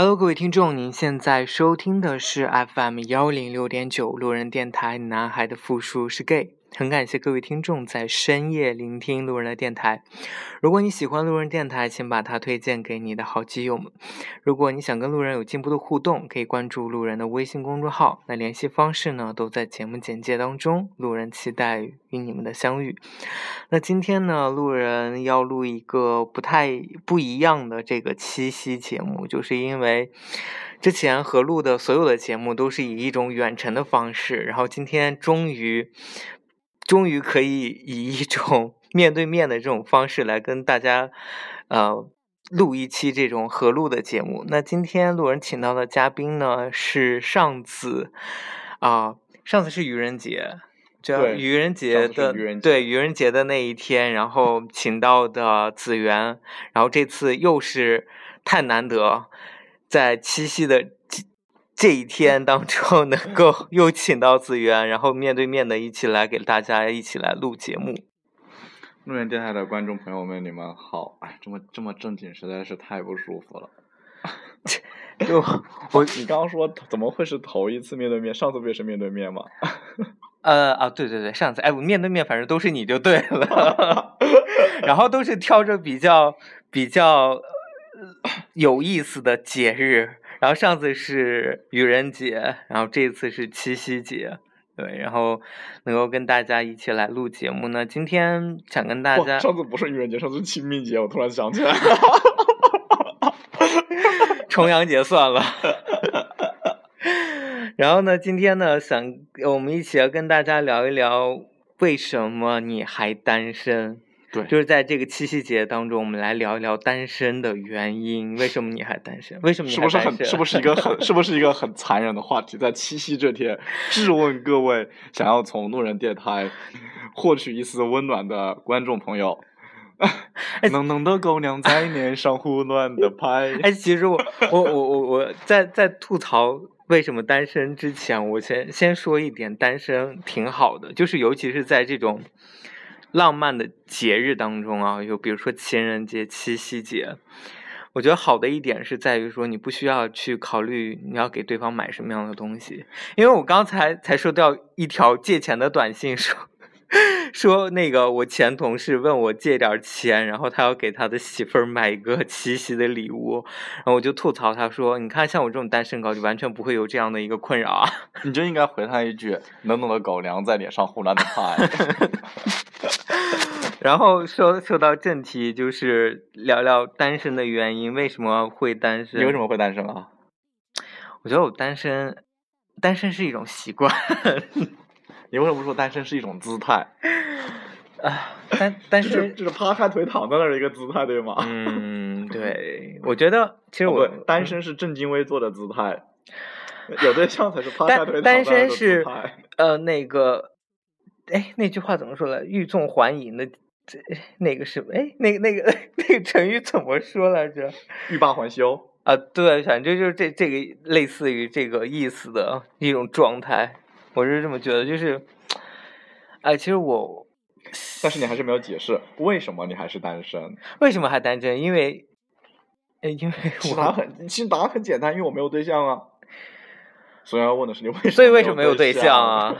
Hello，各位听众，您现在收听的是 FM 幺零六点九路人电台。男孩的复数是 gay。很感谢各位听众在深夜聆听路人的电台。如果你喜欢路人电台，请把它推荐给你的好基友们。如果你想跟路人有进一步的互动，可以关注路人的微信公众号。那联系方式呢，都在节目简介当中。路人期待与你们的相遇。那今天呢，路人要录一个不太不一样的这个七夕节目，就是因为之前合录的所有的节目都是以一种远程的方式，然后今天终于。终于可以以一种面对面的这种方式来跟大家，呃，录一期这种合录的节目。那今天路人请到的嘉宾呢是上次，啊，上次是愚人节，叫愚人节的对愚人节的那一天，然后请到的子源，然后这次又是太难得，在七夕的。这一天当中能够又请到子源，然后面对面的一起来给大家一起来录节目。路人电台的观众朋友们，你们好！哎，这么这么正经，实在是太不舒服了。就 我，你刚刚说怎么会是头一次面对面？上次不也是面对面吗？呃啊，对对对，上次哎，我面对面反正都是你就对了。然后都是挑着比较比较有意思的节日。然后上次是愚人节，然后这次是七夕节，对，然后能够跟大家一起来录节目呢。今天想跟大家，上次不是愚人节，上次清明节，我突然想起来，重阳节算了。然后呢，今天呢，想我们一起要跟大家聊一聊，为什么你还单身？对，就是在这个七夕节当中，我们来聊一聊单身的原因。为什么你还单身？为什么你是不是很是不是一个很是不是一个很残忍的话题？在七夕这天，质问各位想要从路人电台获取一丝温暖的观众朋友，浓浓的狗粮在脸上胡乱的拍。哎，其实我我我我我在在吐槽为什么单身之前，我先先说一点，单身挺好的，就是尤其是在这种。浪漫的节日当中啊，就比如说情人节、七夕节，我觉得好的一点是在于说，你不需要去考虑你要给对方买什么样的东西，因为我刚才才收到一条借钱的短信说。说那个我前同事问我借点钱，然后他要给他的媳妇儿买一个 七夕的礼物，然后我就吐槽他说：“你看，像我这种单身狗就完全不会有这样的一个困扰啊！”你就应该回他一句：“浓浓的狗粮在脸上胡乱的 拍。”然后说说到正题，就是聊聊单身的原因，为什么会单身？你为什么会单身啊？我觉得我单身，单身是一种习惯。你为什么不说单身是一种姿态？啊，单单身就是趴开腿躺在那儿一个姿态，对吗？嗯，对，我觉得其实我单身是正襟危坐的姿态，有对象才是趴开腿躺单身是呃那个，哎，那句话怎么说来？欲纵还迎的，这那个是哎，那个那个 那个成语怎么说来着？欲罢还休啊，对，反正就是这这个类似于这个意思的一种状态。我是这么觉得，就是，哎，其实我，但是你还是没有解释为什么你还是单身？为什么还单身？因为，哎，因为我答案很，其实答案很简单，因为我没有对象啊。所以要问的是你为什么？所以为什么没有对象啊？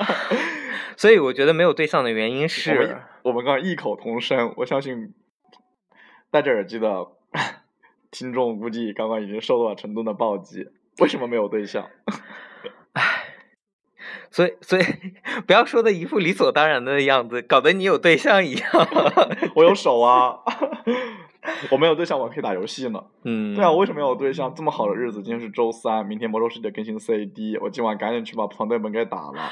所以我觉得没有对象的原因是，我们刚刚异口同声，我相信戴着耳机的 听众估计刚刚已经受到了成都的暴击。为什么没有对象？所以，所以 不要说的一副理所当然的样子，搞得你有对象一样。我有手啊，我没有对象，我可以打游戏呢。嗯，对啊，我为什么要有对象？这么好的日子，今天是周三，明天魔兽世界更新 CD，我今晚赶紧去把团队们给打了。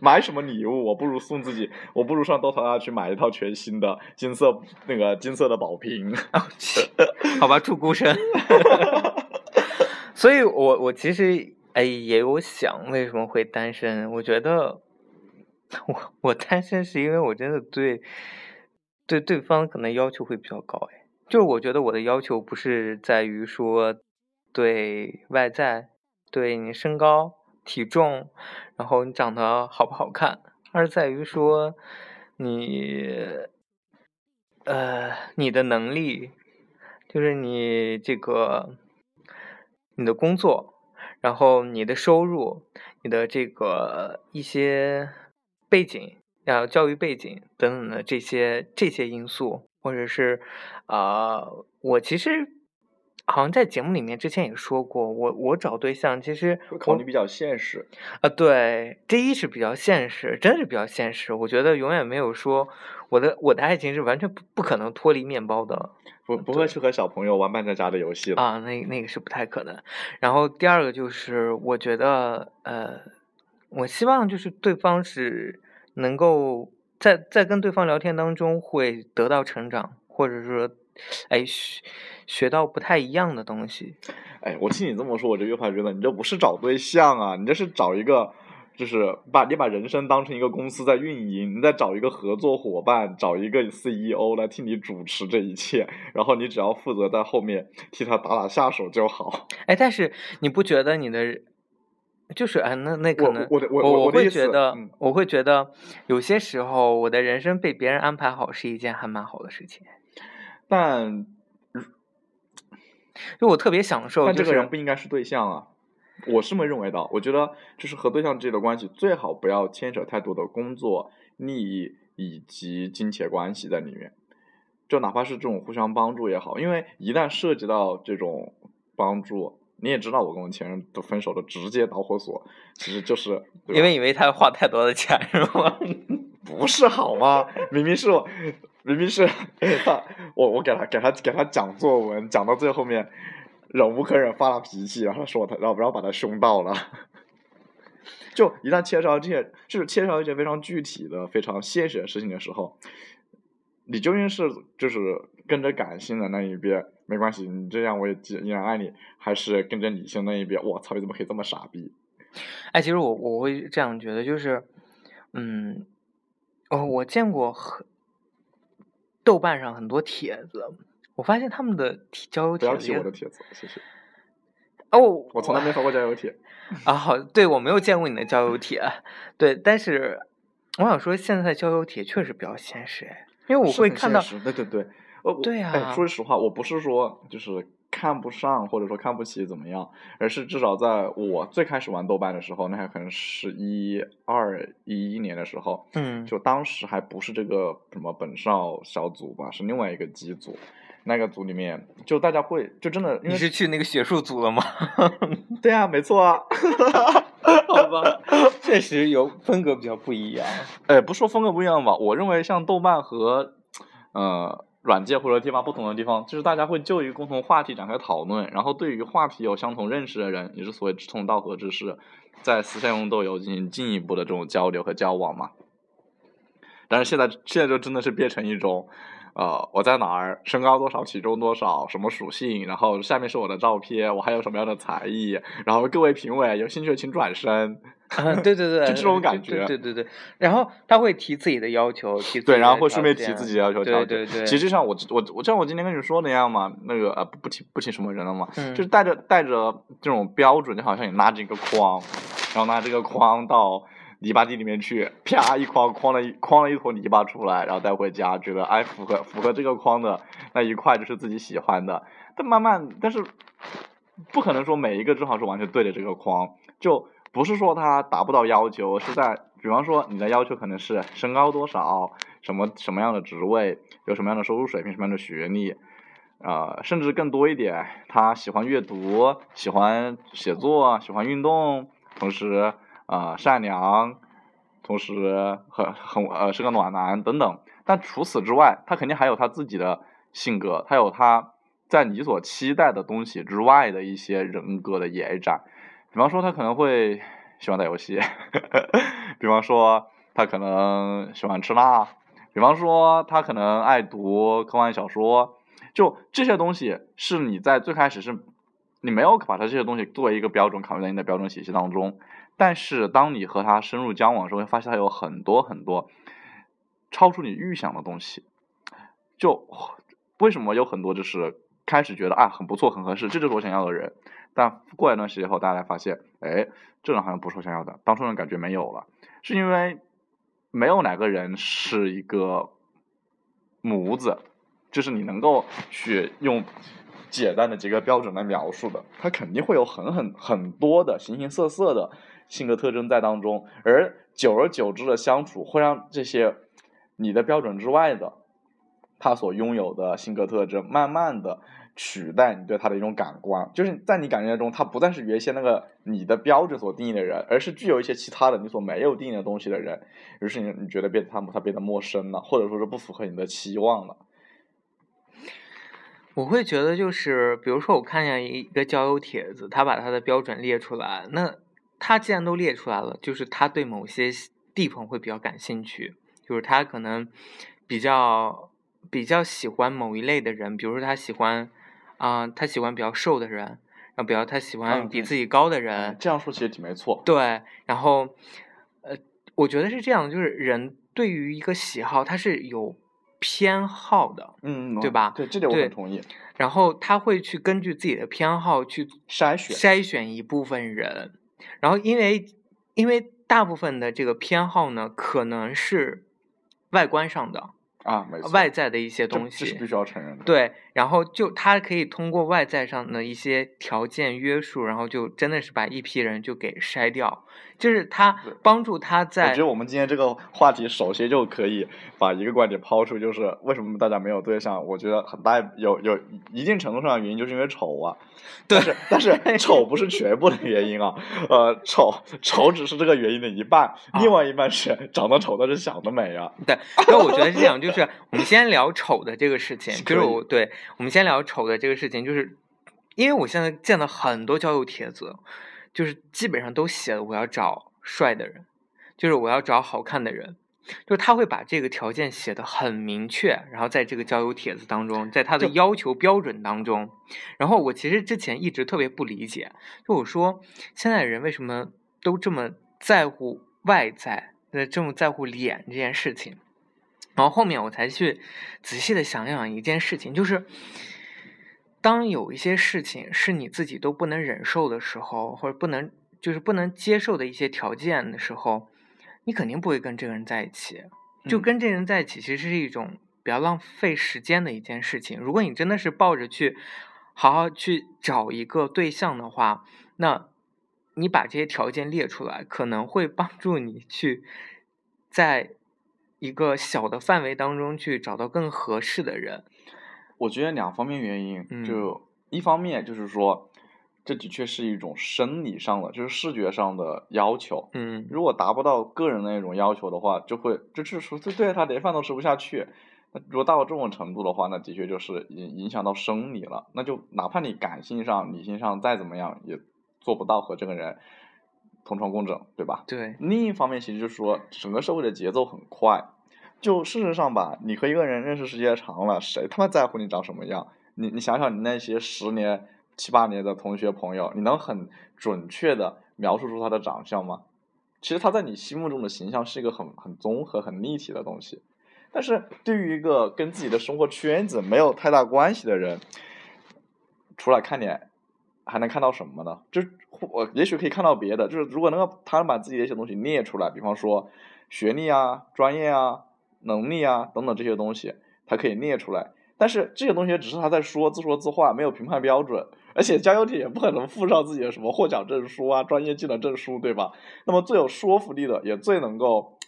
买什么礼物？我不如送自己，我不如上 DOTA 去买一套全新的金色那个金色的宝瓶。好吧，祝孤身。所以我我其实。哎，也有想为什么会单身？我觉得我我单身是因为我真的对对对方可能要求会比较高。哎，就是我觉得我的要求不是在于说对外在，对你身高体重，然后你长得好不好看，而在于说你呃你的能力，就是你这个你的工作，然后你的收入，你的这个一些背景，啊，教育背景等等的这些这些因素，或者是啊，我其实。好像在节目里面之前也说过，我我找对象其实考虑比较现实啊，对，第一是比较现实，真是比较现实。我觉得永远没有说我的我的爱情是完全不不可能脱离面包的，不不会是和小朋友玩扮家家的游戏啊，那那个是不太可能。然后第二个就是我觉得呃，我希望就是对方是能够在在跟对方聊天当中会得到成长，或者说。哎，学学到不太一样的东西。哎，我听你这么说，我就越发觉得你这不是找对象啊，你这是找一个，就是把你把人生当成一个公司在运营，你在找一个合作伙伴，找一个 CEO 来替你主持这一切，然后你只要负责在后面替他打打下手就好。哎，但是你不觉得你的，就是哎，那那可能我我我会觉得，我会觉得有些时候我的人生被别人安排好是一件还蛮好的事情。但，就我特别享受，但这个人不应该是对象啊，我是没认为的。我觉得，就是和对象之间的关系，最好不要牵扯太多的工作利益以及金钱关系在里面。就哪怕是这种互相帮助也好，因为一旦涉及到这种帮助，你也知道，我跟我前任都分手的直接导火索，其实就是因为以为他花太多的钱，是吗？不是好吗？明明是我。明明是他，我我给他给他给他讲作文，讲到最后面，忍无可忍发了脾气，然后说他，然后然后把他凶到了。就一旦牵扯到这些，就是牵扯到一些非常具体的、非常现实的事情的时候，你究竟是就是跟着感性的那一边，没关系，你这样我也依然爱你，还是跟着理性那一边？我操，你怎么可以这么傻逼？哎，其实我我会这样觉得，就是，嗯，哦，我见过很。豆瓣上很多帖子，我发现他们的交友帖子。不要提我的帖子，谢谢。哦，我从来没发过交友帖。啊，好，对我没有见过你的交友帖，对，但是我想说，现在交友帖确实比较现实，因为我会看到，对对对，呃，对呀。说实话，我不是说就是。看不上或者说看不起怎么样，而是至少在我最开始玩豆瓣的时候，那还可能是一二一一年的时候，嗯，就当时还不是这个什么本少小组吧，是另外一个机组，那个组里面就大家会就真的，你是去那个学术组了吗？对啊，没错啊，好吧，确实有风格比较不一样。哎，不说风格不一样吧，我认为像豆瓣和呃。软件或者地方不同的地方，就是大家会就一个共同话题展开讨论，然后对于话题有相同认识的人，也是所谓志同道合之士，在私下用豆油进行进一步的这种交流和交往嘛。但是现在现在就真的是变成一种。呃，我在哪儿？身高多少？体重多少？什么属性？然后下面是我的照片，我还有什么样的才艺？然后各位评委有兴趣请转身。对对对，就这种感觉。对对对。然后他会提自己的要求，提对，然后会顺便提自己的要求。对对对。其实像我我我像我今天跟你说那样嘛，那个呃不不提不提什么人了嘛，就是带着带着这种标准，就好像你拿着一个筐，然后拿这个筐到。泥巴地里面去，啪一筐筐了一筐了一坨泥巴出来，然后带回家，觉得哎符合符合这个筐的那一块就是自己喜欢的。但慢慢，但是不可能说每一个正好是完全对着这个筐，就不是说他达不到要求，是在比方说你的要求可能是身高多少，什么什么样的职位，有什么样的收入水平，什么样的学历，呃，甚至更多一点，他喜欢阅读，喜欢写作，喜欢运动，同时。啊，善良，同时很很呃是个暖男等等，但除此之外，他肯定还有他自己的性格，他有他在你所期待的东西之外的一些人格的延展。比方说，他可能会喜欢打游戏，呵 呵比方说他可能喜欢吃辣，比方说他可能爱读科幻小说，就这些东西是你在最开始是，你没有把他这些东西作为一个标准考虑在你的标准体系当中。但是，当你和他深入交往的时候，会发现他有很多很多超出你预想的东西。就为什么有很多就是开始觉得啊很不错很合适，这就是我想要的人。但过一段时间后，大家发现，哎，这种好像不是我想要的，当初那种感觉没有了，是因为没有哪个人是一个模子，就是你能够去用简单的几个标准来描述的，他肯定会有很很很多的形形色色的性格特征在当中，而久而久之的相处会让这些你的标准之外的他所拥有的性格特征，慢慢的取代你对他的一种感官，就是在你感觉中，他不再是原先那个你的标准所定义的人，而是具有一些其他的你所没有定义的东西的人，于是你你觉得变他他变得陌生了，或者说是不符合你的期望了。我会觉得就是，比如说我看见一个交友帖子，他把他的标准列出来，那他既然都列出来了，就是他对某些地方会比较感兴趣，就是他可能比较比较喜欢某一类的人，比如说他喜欢啊，他喜欢比较瘦的人，然后比较他喜欢比自己高的人，这样说其实挺没错。对，然后呃，我觉得是这样，就是人对于一个喜好，他是有。偏好的，嗯，对吧？对，这点我很同意。然后他会去根据自己的偏好去筛选筛选一部分人，然后因为因为大部分的这个偏好呢，可能是外观上的。啊，外在的一些东西，这是必须要承认的。对，然后就他可以通过外在上的一些条件约束，然后就真的是把一批人就给筛掉，就是他帮助他在。我觉得我们今天这个话题，首先就可以把一个观点抛出，就是为什么大家没有对象？我觉得很大有有一定程度上的原因，就是因为丑啊。但是但是 丑不是全部的原因啊，呃，丑丑只是这个原因的一半，另外一半是长得丑但是想得美啊。对，那我觉得是这样就。就是我们先聊丑的这个事情，就是我对我们先聊丑的这个事情，就是因为我现在见了很多交友帖子，就是基本上都写了我要找帅的人，就是我要找好看的人，就是他会把这个条件写的很明确，然后在这个交友帖子当中，在他的要求标准当中，然后我其实之前一直特别不理解，就我说现在人为什么都这么在乎外在，呃，这么在乎脸这件事情。然后后面我才去仔细的想想一件事情，就是当有一些事情是你自己都不能忍受的时候，或者不能就是不能接受的一些条件的时候，你肯定不会跟这个人在一起。就跟这人在一起，其实是一种比较浪费时间的一件事情。如果你真的是抱着去好好去找一个对象的话，那你把这些条件列出来，可能会帮助你去在。一个小的范围当中去找到更合适的人，我觉得两方面原因，就一方面就是说，这的确是一种生理上的，就是视觉上的要求。嗯，如果达不到个人的那种要求的话，就会就是说，这对他连饭都吃不下去。那如果到了这种程度的话，那的确就是影影响到生理了。那就哪怕你感性上、理性上再怎么样，也做不到和这个人。同床共枕，对吧？对。另一方面，其实就是说，整个社会的节奏很快。就事实上吧，你和一个人认识时间长了，谁他妈在乎你长什么样？你你想想，你那些十年、七八年的同学朋友，你能很准确的描述出他的长相吗？其实他在你心目中的形象是一个很很综合、很立体的东西。但是对于一个跟自己的生活圈子没有太大关系的人，除了看脸。还能看到什么呢？就我也许可以看到别的，就是如果能够他能把自己的一些东西列出来，比方说学历啊、专业啊、能力啊等等这些东西，他可以列出来。但是这些东西只是他在说自说自话，没有评判标准，而且交友体也不可能附上自己的什么获奖证书啊、专业技能证书，对吧？那么最有说服力的，也最能够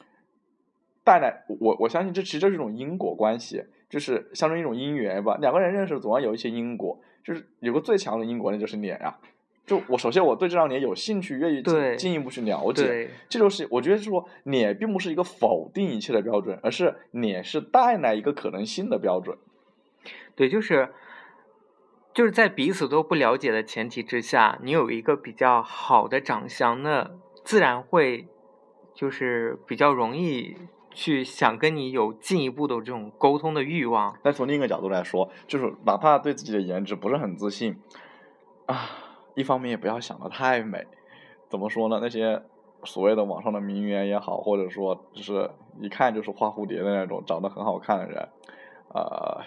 带来我我相信这其实就是一种因果关系，就是象征一种因缘吧。两个人认识总要有一些因果。就是有个最强的因果，那就是脸呀。就我首先我对这张脸有兴趣，愿意进进一步去了解。这就是我觉得说脸并不是一个否定一切的标准，而是脸是带来一个可能性的标准。对，就是就是在彼此都不了解的前提之下，你有一个比较好的长相，那自然会就是比较容易。去想跟你有进一步的这种沟通的欲望，但从另一个角度来说，就是哪怕对自己的颜值不是很自信，啊，一方面也不要想的太美。怎么说呢？那些所谓的网上的名媛也好，或者说就是一看就是花蝴蝶的那种长得很好看的人，呃。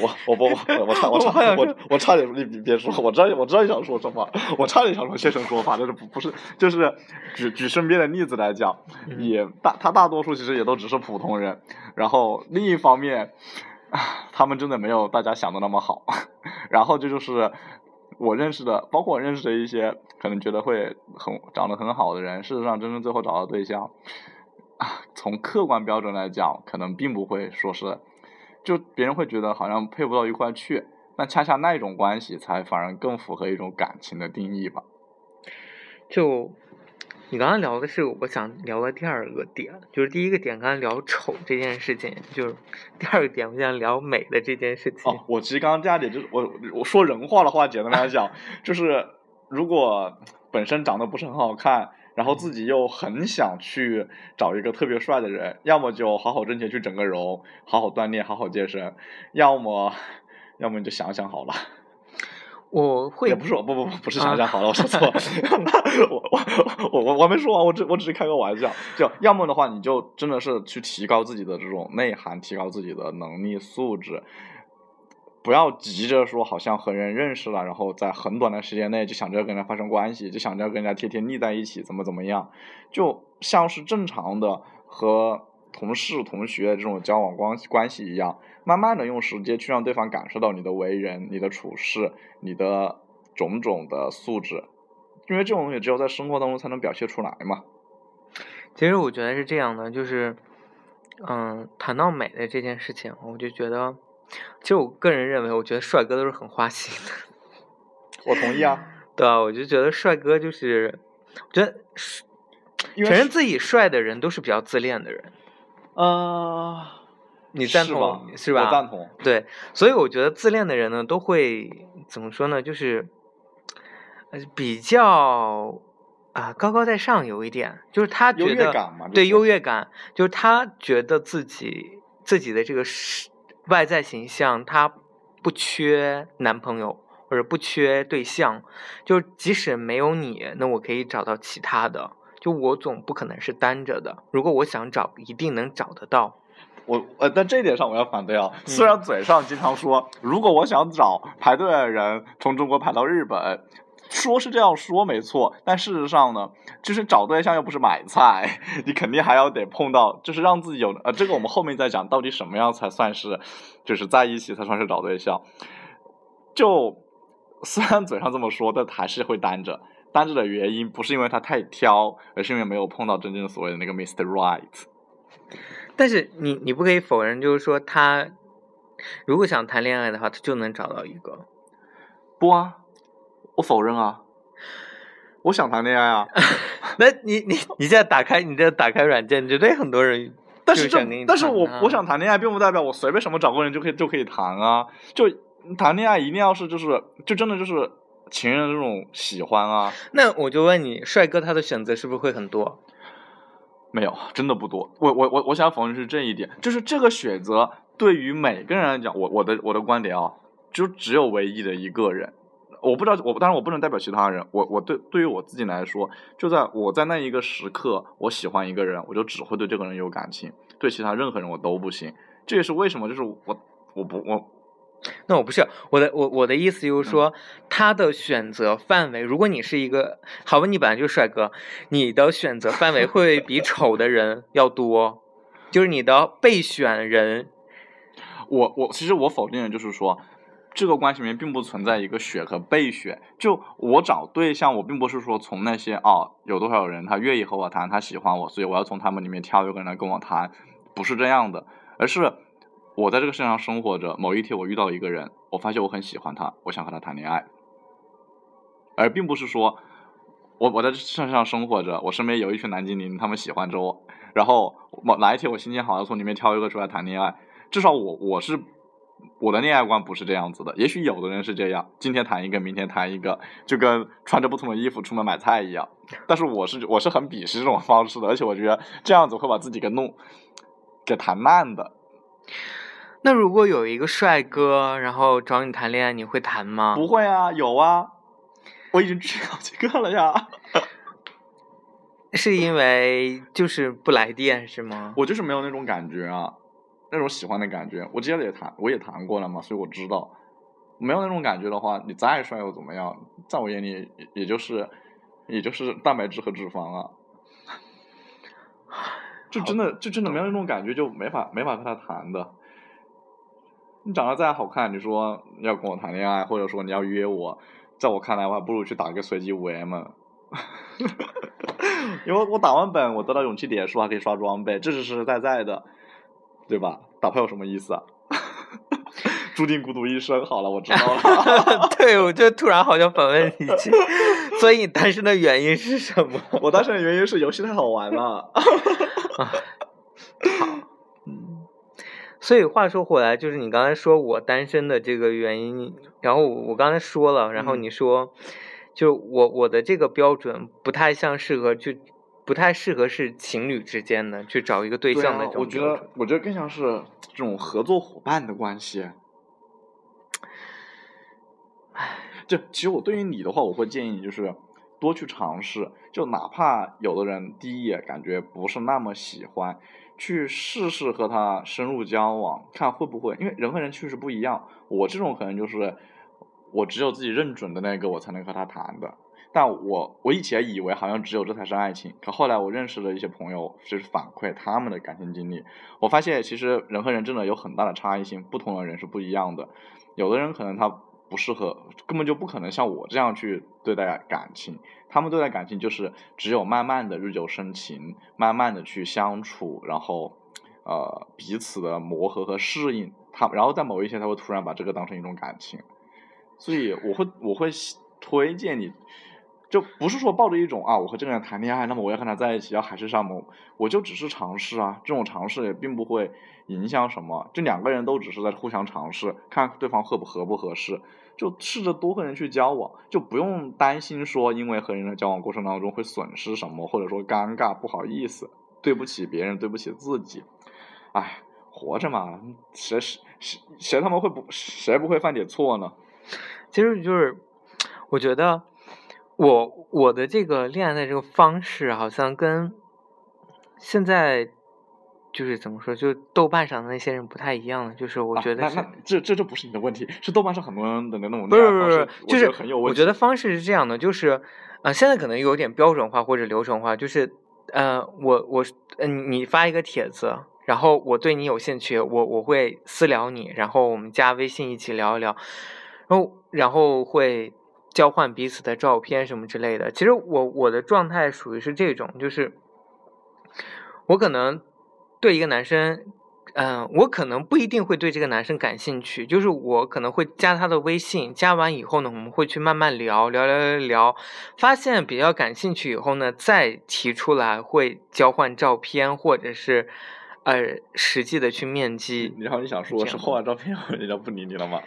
我我不我我差我 差我我差点你别别说，我知道我知道你想说什么，我差点想说现身说法，但是不不是，就是举举身边的例子来讲，也大他大多数其实也都只是普通人。然后另一方面，他们真的没有大家想的那么好。然后这就是我认识的，包括我认识的一些可能觉得会很长得很好的人，事实上真正最后找到对象，啊，从客观标准来讲，可能并不会说是，就别人会觉得好像配不到一块去，那恰恰那一种关系才反而更符合一种感情的定义吧。就。你刚刚聊的是我想聊的第二个点，就是第一个点刚才聊丑这件事情，就是第二个点我想聊美的这件事情。哦，我其实刚刚第二点就是我我说人话的话，简单来讲，就是如果本身长得不是很好看，然后自己又很想去找一个特别帅的人，要么就好好挣钱去整个容，好好锻炼，好好健身，要么要么你就想想好了。我。会也不是我不不不不是想想好了，我说错了，我我我我我没说完，我只我只是开个玩笑，就要么的话，你就真的是去提高自己的这种内涵，提高自己的能力素质，不要急着说好像和人认识了，然后在很短的时间内就想着要跟人发生关系，就想着要跟人家天天腻在一起，怎么怎么样，就像是正常的和同事同学这种交往关关系一样。慢慢的用时间去让对方感受到你的为人、你的处事、你的种种的素质，因为这种东西只有在生活当中才能表现出来嘛。其实我觉得是这样的，就是，嗯，谈到美的这件事情，我就觉得，其实我个人认为，我觉得帅哥都是很花心的。我同意啊。对啊，我就觉得帅哥就是，我觉得，承认自己帅的人都是比较自恋的人。啊。你赞同是吧？我赞同。对，所以我觉得自恋的人呢，都会怎么说呢？就是比较啊高高在上有一点，就是他觉得对优越感，就是他觉得自己自己的这个外在形象，他不缺男朋友或者不缺对象，就即使没有你，那我可以找到其他的。就我总不可能是单着的，如果我想找，一定能找得到。我呃，在这一点上我要反对啊。虽然嘴上经常说，如果我想找排队的人从中国排到日本，说是这样说没错，但事实上呢，就是找对象又不是买菜，你肯定还要得碰到，就是让自己有呃，这个我们后面再讲，到底什么样才算是，就是在一起才算是找对象。就虽然嘴上这么说，但还是会单着。单着的原因不是因为他太挑，而是因为没有碰到真正所谓的那个 Mr. Right。但是你你不可以否认，就是说他如果想谈恋爱的话，他就能找到一个。不啊，我否认啊，我想谈恋爱啊。那你你你现在打开你这打开软件，绝对很多人。但是这但是我我想谈恋爱，并不代表我随便什么找个人就可以就可以谈啊。就谈恋爱一定要是就是就真的就是情人这种喜欢啊。那我就问你，帅哥他的选择是不是会很多？没有，真的不多。我我我我想否认是这一点，就是这个选择对于每个人来讲，我我的我的观点啊，就只有唯一的一个人。我不知道，我当然我不能代表其他人。我我对对于我自己来说，就在我在那一个时刻，我喜欢一个人，我就只会对这个人有感情，对其他任何人我都不行。这也是为什么，就是我我不我。那我不是我的我我的意思就是说，他的选择范围，如果你是一个好吧，你本来就是帅哥，你的选择范围会比丑的人要多，就是你的备选人。我我其实我否定的就是说，这个关系里面并不存在一个选和备选。就我找对象，我并不是说从那些哦有多少人他愿意和我谈，他喜欢我，所以我要从他们里面挑一个人来跟我谈，不是这样的，而是。我在这个世界上生活着，某一天我遇到一个人，我发现我很喜欢他，我想和他谈恋爱，而并不是说，我我在这世界上生活着，我身边有一群蓝精灵，他们喜欢着我，然后某哪一天我心情好了，从里面挑一个出来谈恋爱。至少我我是我的恋爱观不是这样子的，也许有的人是这样，今天谈一个，明天谈一个，就跟穿着不同的衣服出门买菜一样。但是我是我是很鄙视这种方式的，而且我觉得这样子会把自己给弄给谈烂的。那如果有一个帅哥，然后找你谈恋爱，你会谈吗？不会啊，有啊，我已经追好几个了呀。是因为就是不来电是吗？我就是没有那种感觉啊，那种喜欢的感觉。我之前也谈，我也谈过了嘛，所以我知道，没有那种感觉的话，你再帅又怎么样？在我眼里，也就是也就是蛋白质和脂肪啊。就真的就真的没有那种感觉，就没法没法和他谈的。你长得再好看，你说要跟我谈恋爱，或者说你要约我，在我看来，我还不如去打个随机五 M，因为我打完本，我得到勇气点数，还可以刷装备，这是实实在在的，对吧？打炮有什么意思啊？注定孤独一生。好了，我知道了。对，我就突然好像反问你一句，所以你单身的原因是什么？我单身的原因是游戏太好玩了。好，嗯，所以话说回来，就是你刚才说我单身的这个原因，然后我刚才说了，然后你说，就我我的这个标准不太像适合去，不太适合是情侣之间的去找一个对象的我觉得，我觉得更像是这种合作伙伴的关系。就其实我对于你的话，我会建议你就是多去尝试，就哪怕有的人第一眼感觉不是那么喜欢，去试试和他深入交往，看会不会，因为人和人确实不一样。我这种可能就是我只有自己认准的那个，我才能和他谈的。但我我以前以为好像只有这才是爱情，可后来我认识了一些朋友，就是反馈他们的感情经历，我发现其实人和人真的有很大的差异性，不同的人是不一样的。有的人可能他。不适合，根本就不可能像我这样去对待感情。他们对待感情就是只有慢慢的日久生情，慢慢的去相处，然后呃彼此的磨合和适应，他然后在某一天他会突然把这个当成一种感情。所以我会我会推荐你，就不是说抱着一种啊我和这个人谈恋爱，那么我要和他在一起要海誓山盟，我就只是尝试啊，这种尝试也并不会。影响什么？就两个人都只是在互相尝试，看对方合不合不合适，就试着多和人去交往，就不用担心说因为和人的交往过程当中会损失什么，或者说尴尬不好意思，对不起别人，对不起自己。哎，活着嘛，谁谁谁谁他妈会不谁不会犯点错呢？其实就是，我觉得我我的这个恋爱的这个方式好像跟现在。就是怎么说，就豆瓣上的那些人不太一样，就是我觉得是这这这不是你的问题，是豆瓣上很多人的那种不是不是，就是很有。我觉得方式是这样的，就是呃，现在可能有点标准化或者流程化，就是呃，我我嗯，你发一个帖子，然后我对你有兴趣，我我会私聊你，然后我们加微信一起聊一聊，然后然后会交换彼此的照片什么之类的。其实我我的状态属于是这种，就是我可能。对一个男生，嗯，我可能不一定会对这个男生感兴趣，就是我可能会加他的微信，加完以后呢，我们会去慢慢聊聊聊聊聊，发现比较感兴趣以后呢，再提出来会交换照片，或者是呃实际的去面基。然后你想说我是换完照片 人家不理你了吗？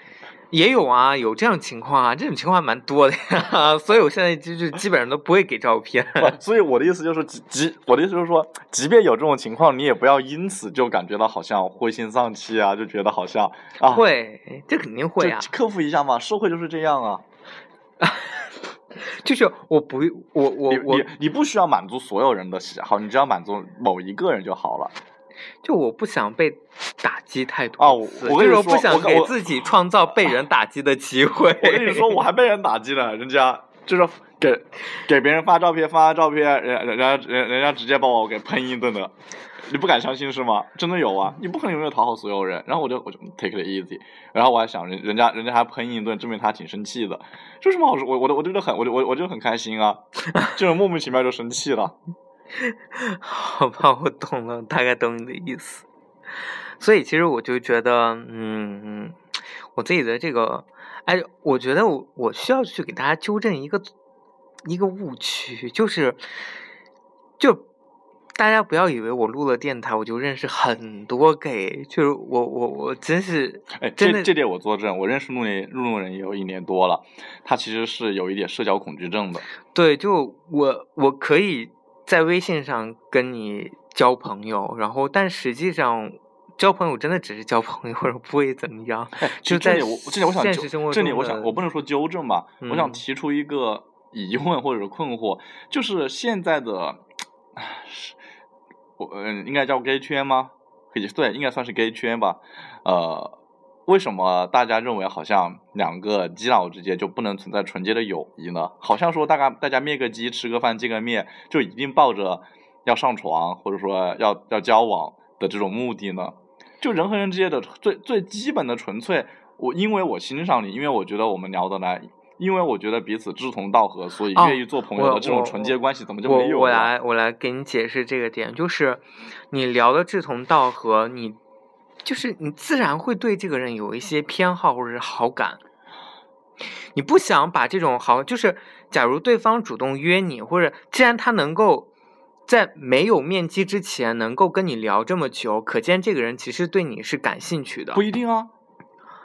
也有啊，有这样情况啊，这种情况蛮多的呀，所以我现在就是基本上都不会给照片。所以我的意思就是，即我的意思就是说，即便有这种情况，你也不要因此就感觉到好像灰心丧气啊，就觉得好像啊，会，这肯定会啊，克服一下嘛，社会就是这样啊。就是我不，我我我，你你不需要满足所有人的喜好，你只要满足某一个人就好了。就我不想被打击太多次，我跟你说，不想给自己创造被人打击的机会。我跟你说，我还被人打击了，人家就是给给别人发照片，发照片，人人家人人家直接把我给喷一顿的，你不敢相信是吗？真的有啊，你不可能永远讨好所有人。然后我就我就 take it easy，然后我还想人人家人家还喷一顿，证明他挺生气的，这什么好说？我我我觉得很，我我我就很开心啊，这种莫名其妙就生气了。好吧，我懂了，大概懂你的意思。所以其实我就觉得，嗯，我自己的这个，哎，我觉得我我需要去给大家纠正一个一个误区，就是，就大家不要以为我录了电台我就认识很多 gay，就是我我我真是，哎，这这点我作证，我认识路人路路人也有一年多了，他其实是有一点社交恐惧症的。对，就我我可以。在微信上跟你交朋友，然后但实际上交朋友真的只是交朋友，或者不会怎么样。就在我这里，我想这里，我想我不能说纠正吧，我想提出一个疑问或者是困惑，就是现在的，我嗯，应该叫 gay 圈吗？可以对，应该算是 gay 圈吧，呃。为什么大家认为好像两个基佬之间就不能存在纯洁的友谊呢？好像说大家大家灭个鸡吃个饭见个面就一定抱着要上床或者说要要交往的这种目的呢？就人和人之间的最最基本的纯粹，我因为我欣赏你，因为我觉得我们聊得来。因为我觉得彼此志同道合，所以愿意做朋友的这种纯洁关系，怎么就没有？我来，我来给你解释这个点，就是你聊的志同道合，你就是你自然会对这个人有一些偏好或者是好感。你不想把这种好，就是假如对方主动约你，或者既然他能够在没有面基之前能够跟你聊这么久，可见这个人其实对你是感兴趣的。不一定啊，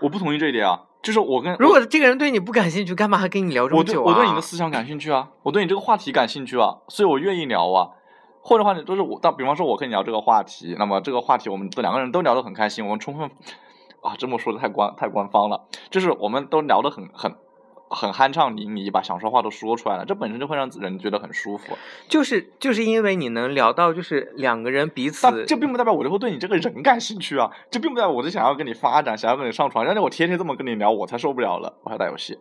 我不同意这一点啊。就是我跟如果这个人对你不感兴趣，干嘛还跟你聊这么久啊？我对你的思想感兴趣啊，我对你这个话题感兴趣啊，所以我愿意聊啊。或者话呢，都是我，当比方说，我跟你聊这个话题，那么这个话题，我们两个人都聊得很开心，我们充分啊，这么说的太官太官方了，就是我们都聊得很很。很酣畅淋漓，把想说话都说出来了，这本身就会让人觉得很舒服。就是就是因为你能聊到，就是两个人彼此，但这并不代表我就会对你这个人感兴趣啊，这并不代表我就想要跟你发展，想要跟你上床，让我天天这么跟你聊，我才受不了了，我还打游戏。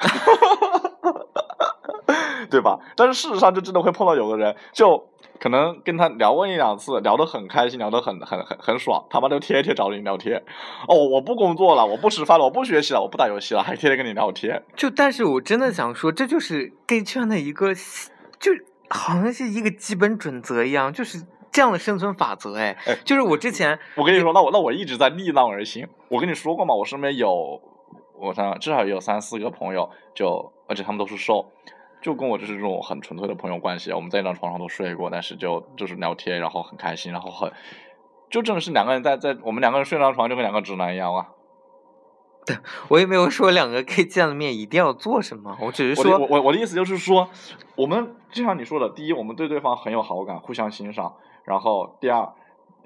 对吧？但是事实上，就真的会碰到有的人，就可能跟他聊过一两次，聊得很开心，聊得很很很很爽，他妈就天天找你聊天。哦，我不工作了，我不吃饭了，我不学习了，我不打游戏了，还天天跟你聊天。就，但是我真的想说，这就是 gay 圈的一个，就好像是一个基本准则一样，就是这样的生存法则。哎，就是我之前，我跟你说，那我那我一直在逆浪而行。我跟你说过嘛，我身边有，我想至少有三四个朋友，就而且他们都是瘦。就跟我就是这种很纯粹的朋友关系，我们在一张床上都睡过，但是就就是聊天，然后很开心，然后很，就真的是两个人在在我们两个人睡张床就跟两个直男一样啊。对，我也没有说两个可以见了面一定要做什么，我只是说，我我我的意思就是说，我们就像你说的，第一，我们对对方很有好感，互相欣赏，然后第二，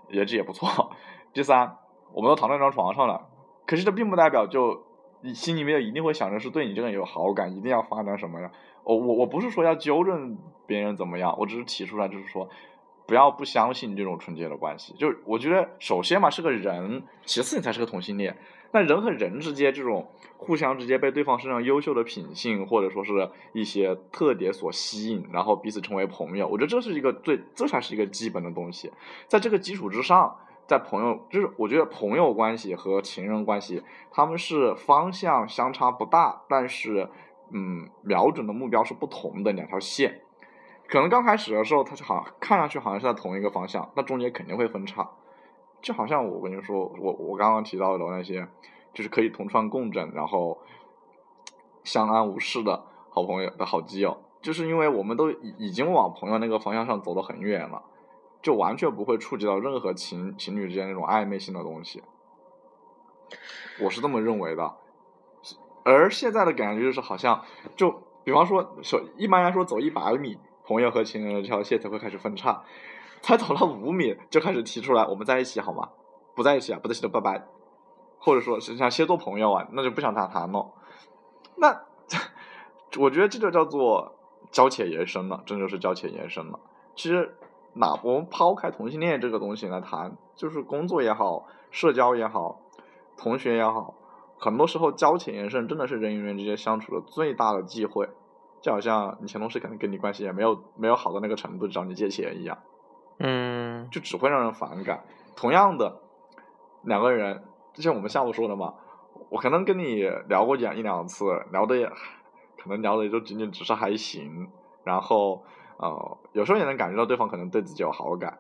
颜值也不错，第三，我们都躺在一张床上了，可是这并不代表就你心里面一定会想着是对你这个人有好感，一定要发展什么呀？我我我不是说要纠正别人怎么样，我只是提出来，就是说，不要不相信这种纯洁的关系。就是我觉得，首先嘛是个人，其次你才是个同性恋。那人和人之间这种互相之间被对方身上优秀的品性或者说是一些特点所吸引，然后彼此成为朋友，我觉得这是一个最，这才是一个基本的东西。在这个基础之上，在朋友，就是我觉得朋友关系和情人关系，他们是方向相差不大，但是。嗯，瞄准的目标是不同的两条线，可能刚开始的时候，它好看上去好像是在同一个方向，那中间肯定会分叉。就好像我跟你说，我我刚刚提到的那些，就是可以同床共枕，然后相安无事的好朋友的好基友，就是因为我们都已已经往朋友那个方向上走得很远了，就完全不会触及到任何情情侣之间那种暧昧性的东西。我是这么认为的。而现在的感觉就是，好像就比方说，说一般来说走一百米，朋友和情人的这条线才会开始分叉，才走了五米就开始提出来，我们在一起好吗？不在一起啊，不在一起就拜拜，或者说是想先做朋友啊，那就不想谈谈了。那 我觉得这就叫做交浅言深了，这就是交浅言深了。其实，哪我们抛开同性恋这个东西来谈，就是工作也好，社交也好，同学也好。很多时候，交浅言深真的是人与人之间相处的最大的忌讳，就好像你前同事可能跟你关系也没有没有好到那个程度找你借钱一样，嗯，就只会让人反感。同样的，两个人，就像我们下午说的嘛，我可能跟你聊过讲一两次，聊的也可能聊的也就仅仅只是还行，然后呃，有时候也能感觉到对方可能对自己有好感。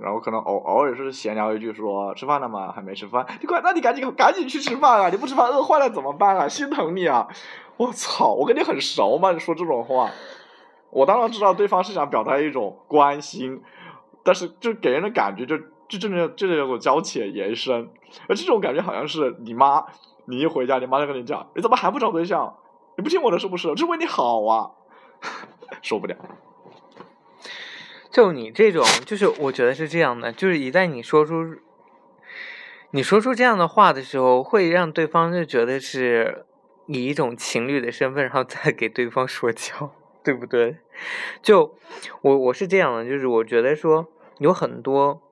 然后可能偶偶尔是闲聊一句说吃饭了吗？还没吃饭，你快，那你赶紧赶紧去吃饭啊！你不吃饭饿坏了怎么办啊？心疼你啊！我操，我跟你很熟吗？你说这种话，我当然知道对方是想表达一种关心，但是就给人的感觉就就真的就叫做交浅言深，而这种感觉好像是你妈，你一回家，你妈就跟你讲，你怎么还不找对象？你不听我的是不是？这是为你好啊！受不了。就你这种，就是我觉得是这样的，就是一旦你说出，你说出这样的话的时候，会让对方就觉得是以一种情侣的身份，然后再给对方说教，对不对？就我我是这样的，就是我觉得说有很多，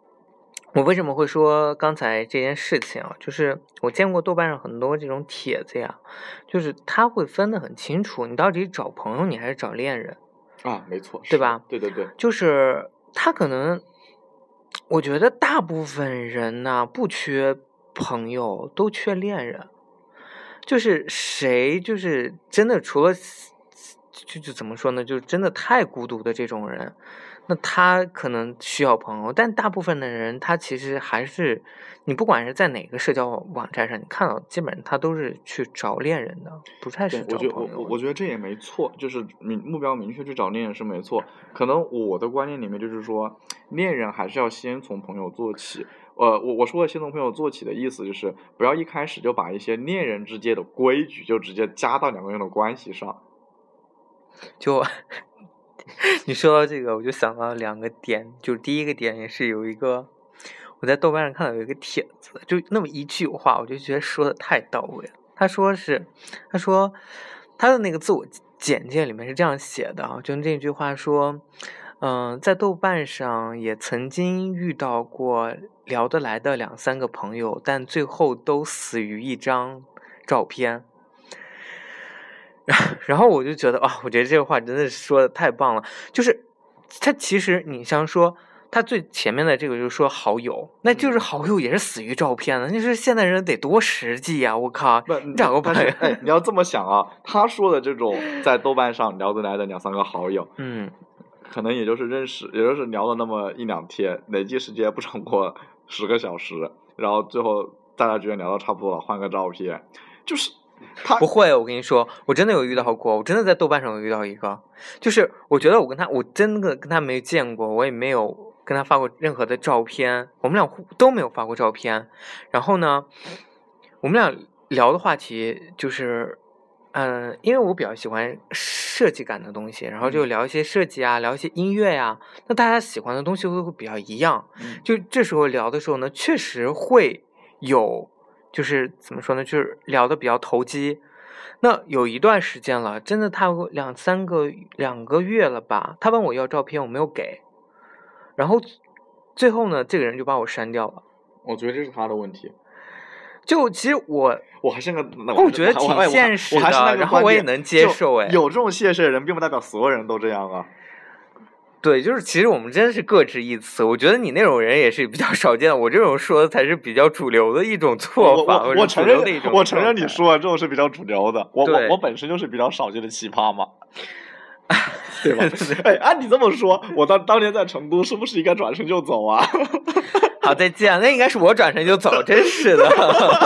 我为什么会说刚才这件事情啊？就是我见过豆瓣上很多这种帖子呀，就是他会分得很清楚，你到底找朋友，你还是找恋人。啊，没错，对吧？对对对，就是他可能我觉得大部分人呢不缺朋友，都缺恋人。就是谁就是真的除了就就怎么说呢？就是真的太孤独的这种人，那他可能需要朋友。但大部分的人，他其实还是你不管是在哪个社交网站上，你看到基本上他都是去找恋人的，不太是找朋友。我觉得我我觉得这也没错，就是明目标明确去找恋人是没错。可能我的观念里面就是说，恋人还是要先从朋友做起。呃，我我说的先从朋友做起的意思就是，不要一开始就把一些恋人之间的规矩就直接加到两个人的关系上。就 你说到这个，我就想到两个点，就是第一个点也是有一个，我在豆瓣上看到有一个帖子，就那么一句话，我就觉得说的太到位了。他说是，他说他的那个自我简介里面是这样写的啊，就那句话说。嗯，在豆瓣上也曾经遇到过聊得来的两三个朋友，但最后都死于一张照片。然后我就觉得啊，我觉得这个话真的是说的太棒了。就是他其实你像说他最前面的这个就是说好友，那就是好友也是死于照片了。就是现代人得多实际呀！我靠，你找个朋友，哎，你要这么想啊，他说的这种在豆瓣上聊得来的两三个好友，嗯。可能也就是认识，也就是聊了那么一两天，累计时间不超过十个小时，然后最后大家觉得聊的差不多了，换个照片，就是他 不会，我跟你说，我真的有遇到过，我真的在豆瓣上有遇到一个，就是我觉得我跟他，我真的跟他没见过，我也没有跟他发过任何的照片，我们俩都没有发过照片，然后呢，我们俩聊的话题就是。嗯，因为我比较喜欢设计感的东西，然后就聊一些设计啊，聊一些音乐呀。那大家喜欢的东西会会比较一样，就这时候聊的时候呢，确实会有，就是怎么说呢，就是聊的比较投机。那有一段时间了，真的他两三个两个月了吧，他问我要照片，我没有给，然后最后呢，这个人就把我删掉了。我觉得这是他的问题。就其实我我还是个，我觉得挺现实的，然后我也能接受哎。有这种现实的人，并不代表所有人都这样啊。对，就是其实我们真的是各执一词。我觉得你那种人也是比较少见的，我这种说的才是比较主流的一种做法。我承认，我承认你说的这种是比较主流的。我我我本身就是比较少见的奇葩嘛，对吧？哎，按你这么说，我当当年在成都是不是应该转身就走啊？好，再见。那应该是我转身就走，真是的，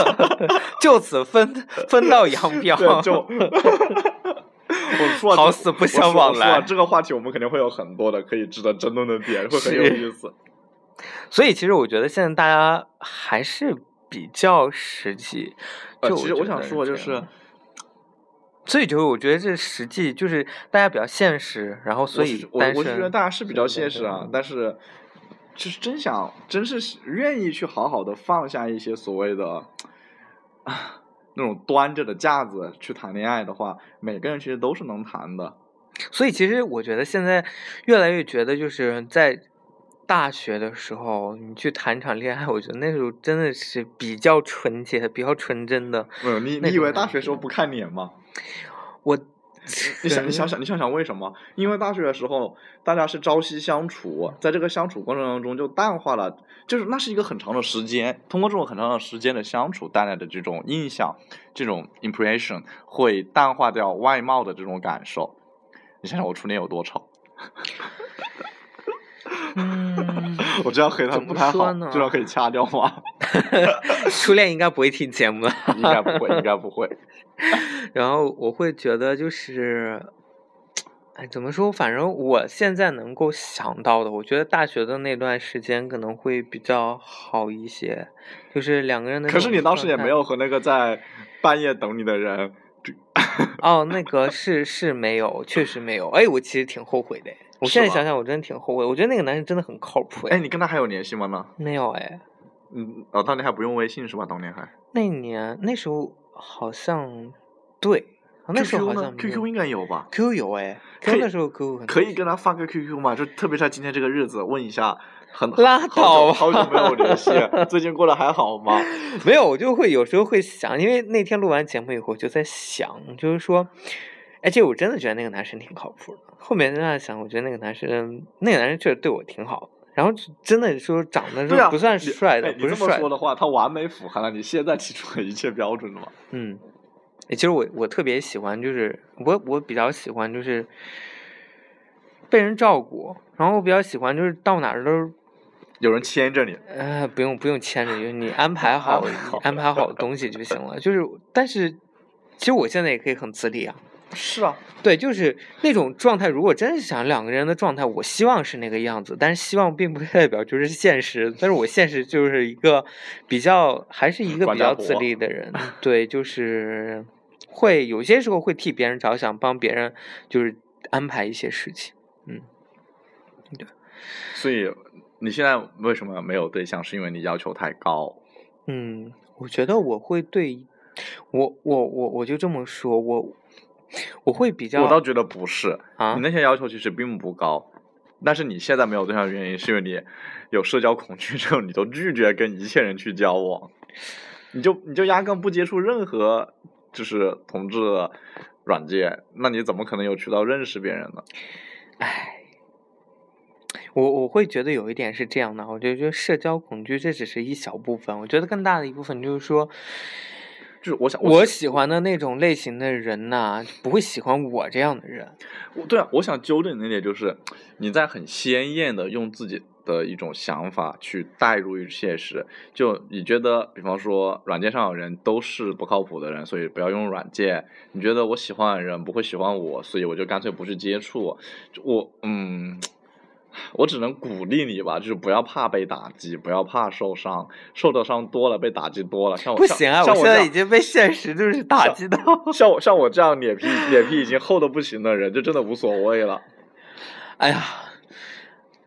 就此分分道扬镳。就 我说好死不相往来。这个话题我们肯定会有很多的可以值得争论的点，会很有意思。所以，其实我觉得现在大家还是比较实际。就其实我想说，就是，所以就是我觉得这实际就是大家比较现实，然后所以我我觉得大家是比较现实啊，但是。就是真想，真是愿意去好好的放下一些所谓的啊那种端着的架子去谈恋爱的话，每个人其实都是能谈的。所以，其实我觉得现在越来越觉得，就是在大学的时候，你去谈场恋爱，我觉得那时候真的是比较纯洁、比较纯真的。没有你，你以为大学时候不看脸吗？我。你想，你想想，你想想为什么？因为大学的时候，大家是朝夕相处，在这个相处过程当中就淡化了，就是那是一个很长的时间，通过这种很长的时间的相处带来的这种印象，这种 impression 会淡化掉外貌的这种感受。你想想我初恋有多丑？嗯，我这样黑他不太好，这样可以掐掉吗？初恋应该不会听节目，应该不会，应该不会。然后我会觉得就是，哎，怎么说？反正我现在能够想到的，我觉得大学的那段时间可能会比较好一些，就是两个人的。可是你当时也没有和那个在半夜等你的人。哦，那个是是没有，确实没有。哎，我其实挺后悔的。我现在想想，我真的挺后悔。我觉得那个男生真的很靠谱。哎，你跟他还有联系吗？呢？没有哎。嗯，哦，当年还不用微信是吧？当年还。那年那时候好像对，那时候好像 QQ 应该有吧？QQ 有哎，那时候 QQ 可以跟他发个 QQ 吗？就特别是今天这个日子，问一下。很拉倒吧，好久没有联系，最近过得还好吗？没有，我就会有时候会想，因为那天录完节目以后就在想，就是说，哎，这我真的觉得那个男生挺靠谱的。后面在想，我觉得那个男生，那个男生确实对我挺好，然后真的说长得对啊，不算帅的，你这么不是帅说的话，他完美符合了你现在提出的一切标准了嘛？嗯，其实我我特别喜欢，就是我我比较喜欢就是被人照顾，然后我比较喜欢就是到哪儿都是有人牵着你，呃不用不用牵着，就是你安排好安排好东西就行了。就是但是其实我现在也可以很自立啊。是啊，对，就是那种状态。如果真是想两个人的状态，我希望是那个样子，但是希望并不代表就是现实。但是我现实就是一个比较，还是一个比较自立的人。对，就是会有些时候会替别人着想，帮别人就是安排一些事情。嗯，对所以你现在为什么没有对象？是因为你要求太高？嗯，我觉得我会对我我我我就这么说，我我会比较我倒觉得不是，啊你那些要求其实并不高，但是你现在没有对象的原因是因为你有社交恐惧症，你都拒绝跟一切人去交往，你就你就压根不接触任何就是同志的软件，那你怎么可能有渠道认识别人呢？唉，我我会觉得有一点是这样的，我觉得社交恐惧这只是一小部分，我觉得更大的一部分就是说，就是我想我喜欢的那种类型的人呐、不会喜欢我这样的人。我对啊，我想纠正你那点就是，你在很鲜艳的用自己的一种想法去带入于现实。就你觉得，比方说软件上的人都是不靠谱的人，所以不要用软件。你觉得我喜欢的人不会喜欢我，所以我就干脆不去接触。就我嗯。我只能鼓励你吧，就是不要怕被打击，不要怕受伤，受的伤多了，被打击多了，像我不行啊，像我现在已经被现实就是打击到。像我像我这样脸皮脸皮已经厚的不行的人，就真的无所谓了。哎呀，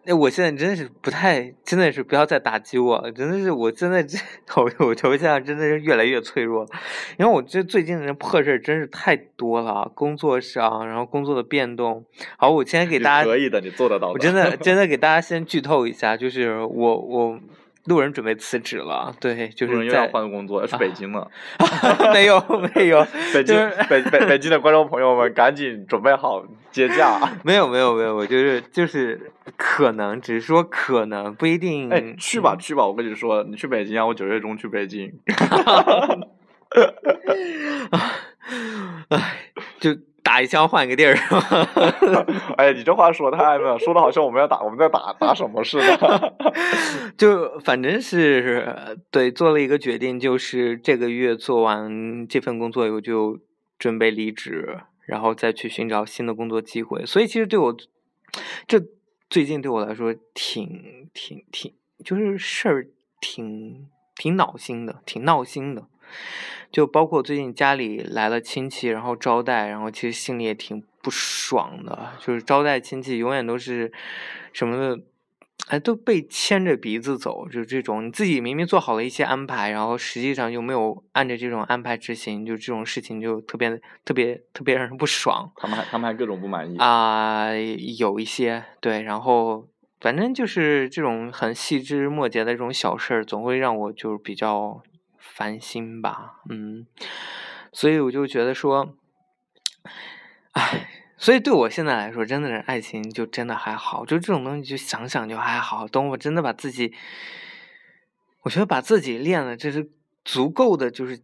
那我现在真的是不太，真的是不要再打击我了，真的是我真的这我我我现在真的是越来越脆弱了，因为我这最近的破事儿真是太多了，工作上，然后工作的变动。好，我先给大家可以的，你做得到的。我真的 真的给大家先剧透一下，就是我我路人准备辞职了，对，就是又要换工作，要去北京了。没有没有，北京就是北北北京的观众朋友们，赶紧准备好接驾。没有没有没有，我就是就是可能，只是说可能不一定。哎，去吧去吧，我跟你说，你去北京啊，我九月中去北京。唉，就打一枪换一个地儿？哎，你这话说太那了，说的好像我们要打我们在打打什么似的。就反正是对做了一个决定，就是这个月做完这份工作以后就准备离职，然后再去寻找新的工作机会。所以其实对我这最近对我来说挺挺挺，就是事儿挺挺恼心的，挺闹心的。就包括最近家里来了亲戚，然后招待，然后其实心里也挺不爽的。就是招待亲戚永远都是什么的，哎，都被牵着鼻子走，就是这种你自己明明做好了一些安排，然后实际上又没有按照这种安排执行，就这种事情就特别特别特别让人不爽他们还他们还各种不满意。啊、有一些对，然后反正就是这种很细枝末节的这种小事儿，总会让我就是比较烦心吧，嗯，所以我就觉得说，唉，所以对我现在来说，真的是爱情就真的还好，就这种东西就想想就还好。等我真的把自己，我觉得把自己练的，这是足够的，就是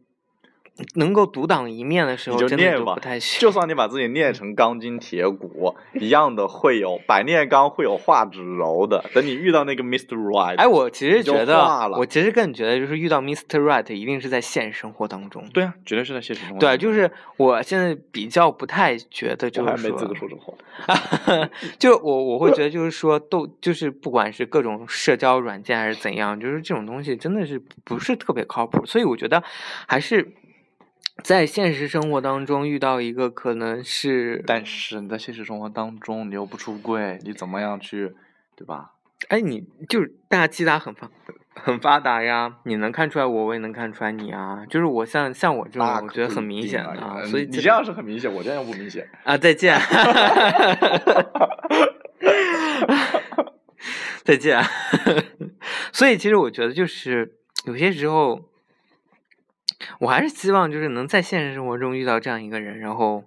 能够独当一面的时候，真的就就练吧不太 行就算你把自己练成钢筋铁骨，一样的会有百炼钢会有化脂柔的。等你遇到那个 Mr. Right，哎，我其实觉得我其实更觉得就是遇到 Mr. Right 一定是在现实生活当中。对啊，绝对是在现实生活对，中就是我现在比较不太觉得，就我还是说没资格说这话。就我我会觉得就是说都就是不管是各种社交软件还是怎样，就是这种东西真的是不是特别靠谱，所以我觉得还是在现实生活当中遇到一个可能是，但是你在现实生活当中，你又不出柜，你怎么样去，对吧？哎，你就是大家击打很发很发达呀，你能看出来我，我也能看出来你啊，就是我像像我这种，我觉得很明显啊的啊，所以你这样是很明显，我这样不明显。啊，再见，再见。所以其实我觉得就是有些时候，我还是希望就是能在现实生活中遇到这样一个人，然后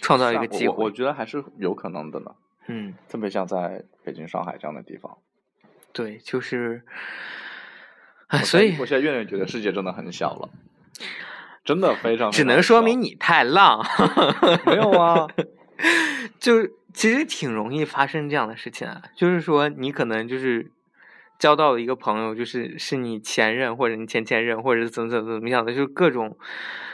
创造一个机会。我我觉得还是有可能的呢。嗯，特别像在北京、上海这样的地方。对，就是，哎，所以我现在越来越觉得世界真的很小了，真的非常。只能说明你太浪。没有啊，就其实挺容易发生这样的事情啊，就是说你可能就是交到了一个朋友，就是是你前任或者你前前任，或者是怎么怎么怎么样的，就是各种。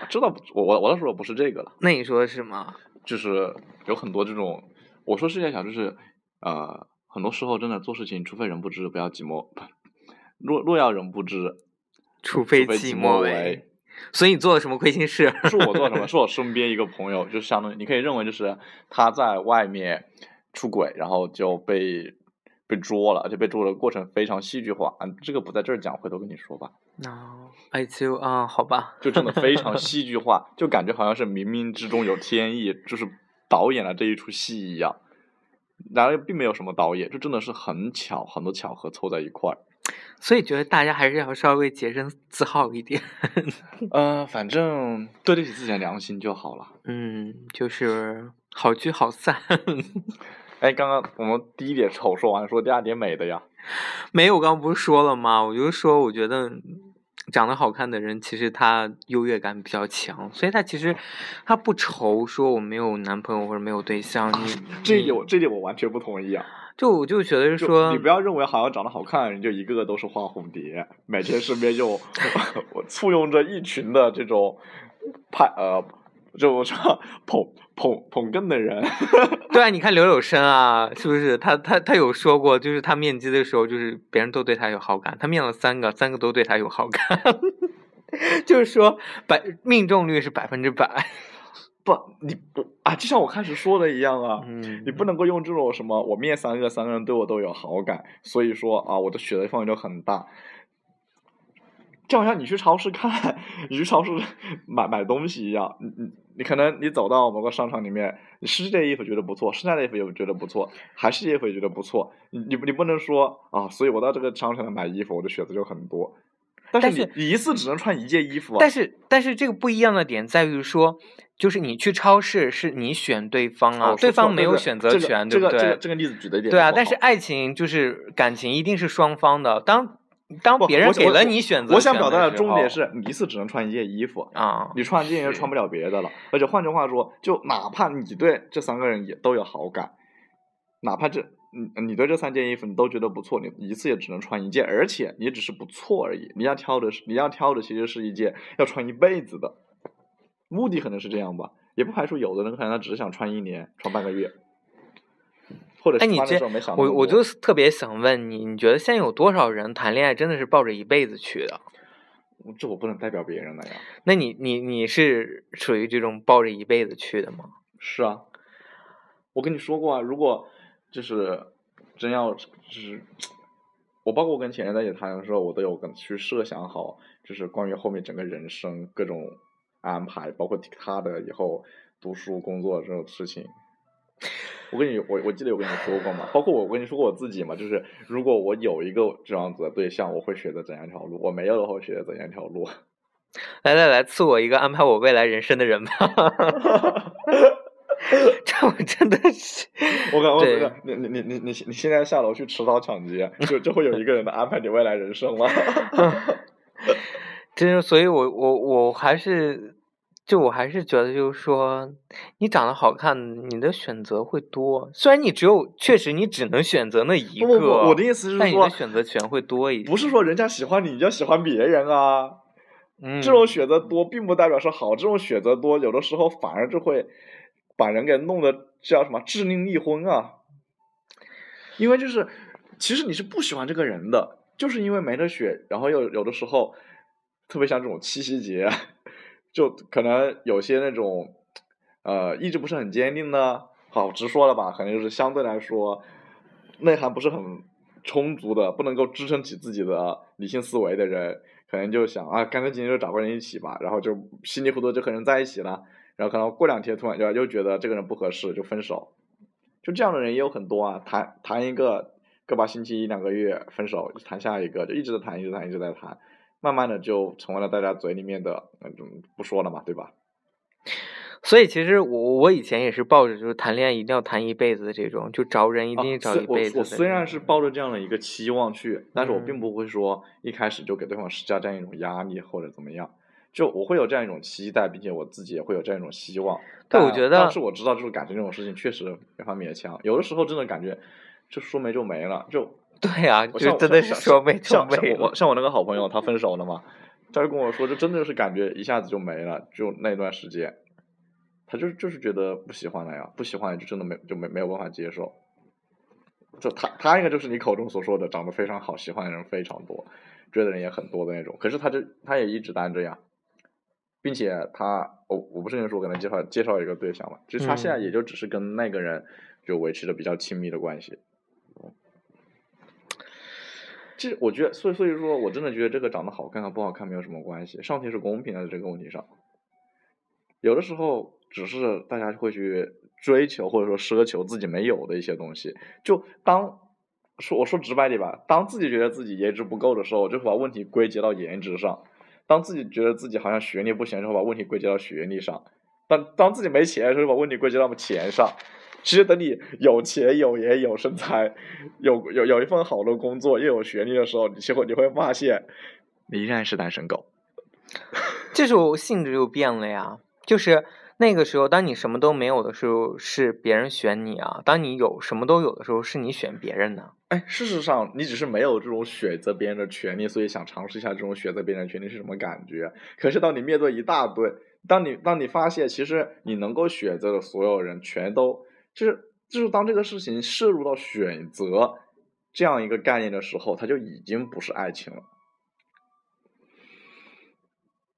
知道我我我倒说不是这个了。那你说的是吗？就是有很多这种，我说世界小，就是呃。很多时候，真的做事情，除非人不知，不要寂寞。若若要人不知，除非寂寞为。所以你做了什么亏心事？是我做什么？是我身边一个朋友，就相当于你可以认为，就是他在外面出轨，然后就被被捉了，而且被捉的过程非常戏剧化。嗯，这个不在这儿讲，回头跟你说吧。哦，哎就啊，好吧。就真的非常 戏剧化，就感觉好像是冥冥之中有天意，就是导演了这一出戏一样。然而并没有什么导演，这真的是很巧，很多巧合凑在一块儿。所以觉得大家还是要稍微洁身自好一点。呃，反正对得起自己的良心就好了。嗯，就是好聚好散。哎，刚刚我们第一点丑说完，说第二点美的呀？没有，我刚刚不是说了吗？我就说，我觉得。长得好看的人，其实他优越感比较强，所以他其实他不愁说我没有男朋友或者没有对象。你这一点我这点我完全不同意啊！就我就觉得是说，你不要认为好像长得好看的人就一个个都是花蝴蝶，每天身边就 我簇拥着一群的这种派呃。就我说捧捧捧哏的人，对啊，你看刘柳生啊，是不是？他他他有说过，就是他面基的时候，就是别人都对他有好感，他面了三个，三个都对他有好感，就是说百命中率是百分之百。不，你不啊，就像我开始说的一样啊，你不能够用这种什么我面三个，三个人对我都有好感，所以说啊，我的选择范围就很大。就好像你去超市看，你去超市买买东西一样，你你你可能你走到某个商场里面，你试这件衣服觉得不错，试那件衣服也觉得不错，还是这衣服也觉得不错，你你你不能说啊，所以我到这个商场来买衣服，我的选择就很多。但是你一次只能穿一件衣服。但是但是这个不一样的点在于说，就是你去超市是你选对方啊，对方没有选择权，对不对？这个这个例子举的点对啊，但是爱情就是感情一定是双方的，当。当别人给了你选择，我想表达的重点是你一次只能穿一件衣服啊，你穿这件就穿不了别的了。而且换句话说，就哪怕你对这三个人也都有好感，哪怕这你你对这三件衣服你都觉得不错，你一次也只能穿一件，而且你只是不错而已。你要挑的是你要挑的其实是一件要穿一辈子的，目的可能是这样吧，也不排除有的人可能他只是想穿一年，穿半个月。哎，你这我我就特别想问你，你觉得现在有多少人谈恋爱真的是抱着一辈子去的？这我不能代表别人的呀。那你你你是属于这种抱着一辈子去的吗？是啊，我跟你说过啊，如果就是真要就是我包括我跟前任在一起谈的时候，我都有跟去设想好，就是关于后面整个人生各种安排，包括他的以后读书工作这种事情。我跟你，我我记得有跟你说过嘛，包括我跟你说过我自己嘛，就是如果我有一个这样子的对象，我会选择怎样一条路？我没有的话，会选择怎样一条路？来来来，赐我一个安排我未来人生的人吧！这我真的是，我感觉你你你你你你现在下楼去持刀抢劫，就就会有一个人的安排你未来人生了。真是，所以我我我还是。就我还是觉得，就是说，你长得好看，你的选择会多。虽然你只有，确实你只能选择那一个。我的意思是说，你的选择权会多一。不是说人家喜欢你，你就喜欢别人啊。嗯。这种选择多，并不代表是好。这种选择多，有的时候反而就会把人给弄得叫什么致命逆婚啊。因为就是，其实你是不喜欢这个人的，就是因为没得选。然后又有的时候，特别像这种七夕节。就可能有些那种，呃，意志不是很坚定的，好直说了吧，可能就是相对来说，内涵不是很充足的，不能够支撑起自己的理性思维的人，可能就想啊，干脆今天就找个人一起吧，然后就稀里糊涂就和人在一起了，然后可能过两天突然就又觉得这个人不合适，就分手，就这样的人也有很多啊，谈谈一个个把星期一两个月分手，谈下一个就一直在谈，一直谈，一直在谈。慢慢的就成为了大家嘴里面的那种不说了嘛，对吧？所以其实我我以前也是抱着就是谈恋爱一定要谈一辈子的这种，就找人一定找一辈子。我我虽然是抱着这样的一个期望去，但是我并不会说一开始就给对方施加这样一种压力或者怎么样。就我会有这样一种期待，并且我自己也会有这样一种希望。对，我觉得。但是我知道，就是感情这种事情确实没法勉强。有的时候真的感觉，就说没就没了。就 对呀，就真的是说没就没。我像我那个好朋友，他分手了嘛，他就跟我说，就真的是感觉一下子就没了，就那段时间，他就就是觉得不喜欢了呀，不喜欢就真的没就没没有办法接受。就他他应该就是你口中所说的长得非常好，喜欢的人非常多，追的人也很多的那种。可是他就他也一直单着呀。并且他，我我不是跟你说我给他介绍介绍一个对象嘛，其实他现在也就只是跟那个人就维持着比较亲密的关系。其实我觉得，所以所以说我真的觉得这个长得好看和不好看没有什么关系，上天是公平的这个问题上。有的时候只是大家会去追求或者说奢求自己没有的一些东西，就当说我说直白点吧，当自己觉得自己颜值不够的时候，就会把问题归结到颜值上。当自己觉得自己好像学历不行的时候，把问题归结到学历上；当当自己没钱的时候，把问题归结到钱上。其实等你有钱、有颜、有身材、有有有一份好的工作，又有学历的时候，你结果你会发现，你依然是单身狗。这时候性质就变了呀，就是。那个时候，当你什么都没有的时候，是别人选你啊；当你有什么都有的时候，是你选别人呢。哎，事实上，你只是没有这种选择别人的权利，所以想尝试一下这种选择别人的权利是什么感觉。可是，当你面对一大堆，当你当你发现其实你能够选择的所有人全都，就是就是当这个事情摄入到选择这样一个概念的时候，它就已经不是爱情了。